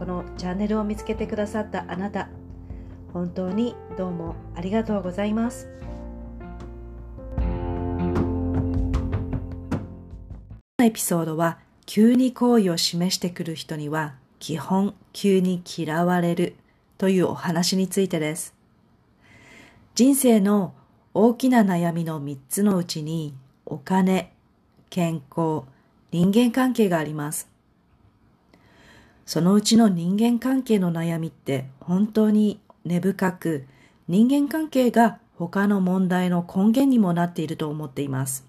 このチャンネルを見つけてくださったあなた本当にどうもありがとうございますエピソードは急に好意を示してくる人には基本急に嫌われるというお話についてです人生の大きな悩みの3つのうちにお金、健康、人間関係があります。そのうちの人間関係の悩みって本当に根深く人間関係が他の問題の根源にもなっていると思っています。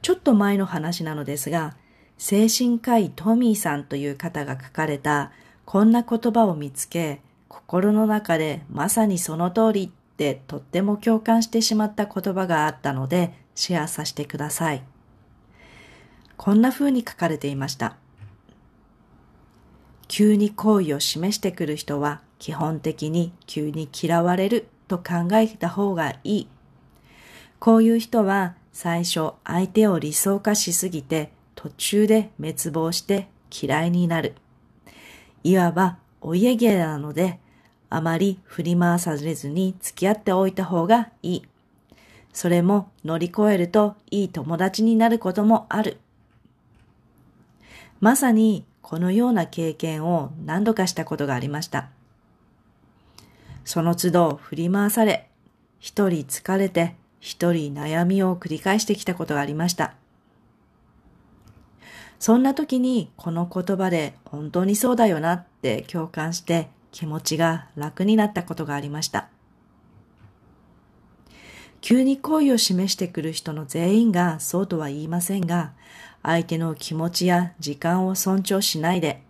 ちょっと前の話なのですが、精神科医トミーさんという方が書かれたこんな言葉を見つけ、心の中でまさにその通りってとっても共感してしまった言葉があったのでシェアさせてください。こんな風に書かれていました。急に好意を示してくる人は基本的に急に嫌われると考えた方がいい。こういう人は最初相手を理想化しすぎて途中で滅亡して嫌いになる。いわばお家芸なのであまり振り回されずに付き合っておいた方がいい。それも乗り越えるといい友達になることもある。まさにこのような経験を何度かしたことがありました。その都度振り回され、一人疲れて、一人悩みを繰り返してきたことがありました。そんな時にこの言葉で本当にそうだよなって共感して気持ちが楽になったことがありました。急に恋を示してくる人の全員がそうとは言いませんが、相手の気持ちや時間を尊重しないで、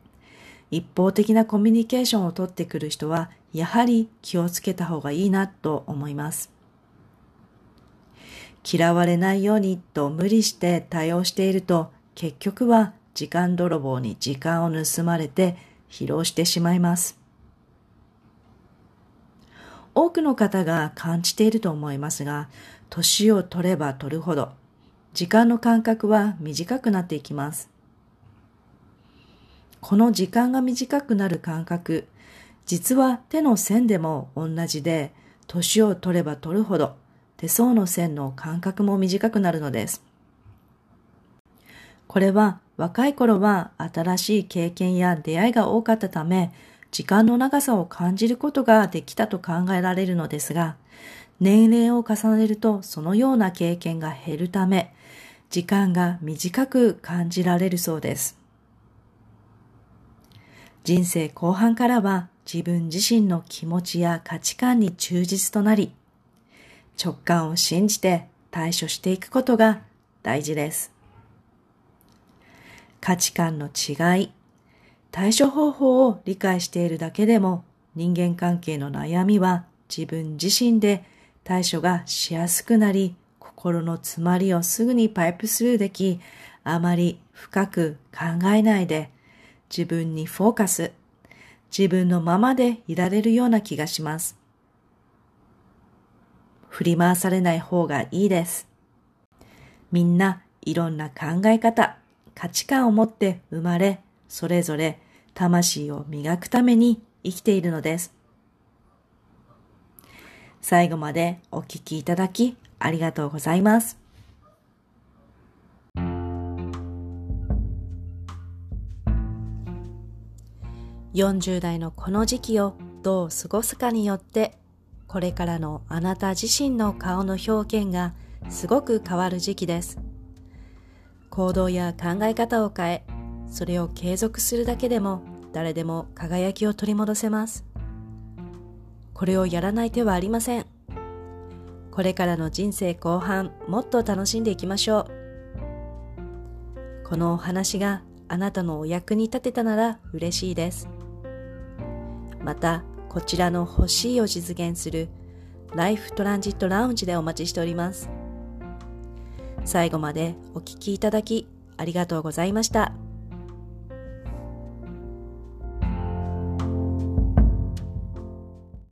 一方的なコミュニケーションをとってくる人は、やはり気をつけた方がいいなと思います。嫌われないようにと無理して対応していると、結局は時間泥棒に時間を盗まれて疲労してしまいます。多くの方が感じていると思いますが、年を取れば取るほど、時間の間隔は短くなっていきます。この時間が短くなる感覚、実は手の線でも同じで、年を取れば取るほど手相の線の間隔も短くなるのです。これは若い頃は新しい経験や出会いが多かったため、時間の長さを感じることができたと考えられるのですが、年齢を重ねるとそのような経験が減るため、時間が短く感じられるそうです。人生後半からは自分自身の気持ちや価値観に忠実となり、直感を信じて対処していくことが大事です。価値観の違い、対処方法を理解しているだけでも人間関係の悩みは自分自身で対処がしやすくなり、心の詰まりをすぐにパイプスルーでき、あまり深く考えないで自分にフォーカス、自分のままでいられるような気がします。振り回されない方がいいです。みんないろんな考え方、価値観を持って生まれ、それぞれ魂を磨くために生きているのです。最後までお聞きいただきありがとうございます。40代のこの時期をどう過ごすかによってこれからのあなた自身の顔の表現がすごく変わる時期です。行動や考え方を変え、それを継続するだけでも誰でも輝きを取り戻せます。これをやらない手はありません。これからの人生後半、もっと楽しんでいきましょう。このお話があなたのお役に立てたなら嬉しいです。また、こちらの欲しいを実現するライフトランジットラウンジでお待ちしております。最後までお聴きいただきありがとうございました。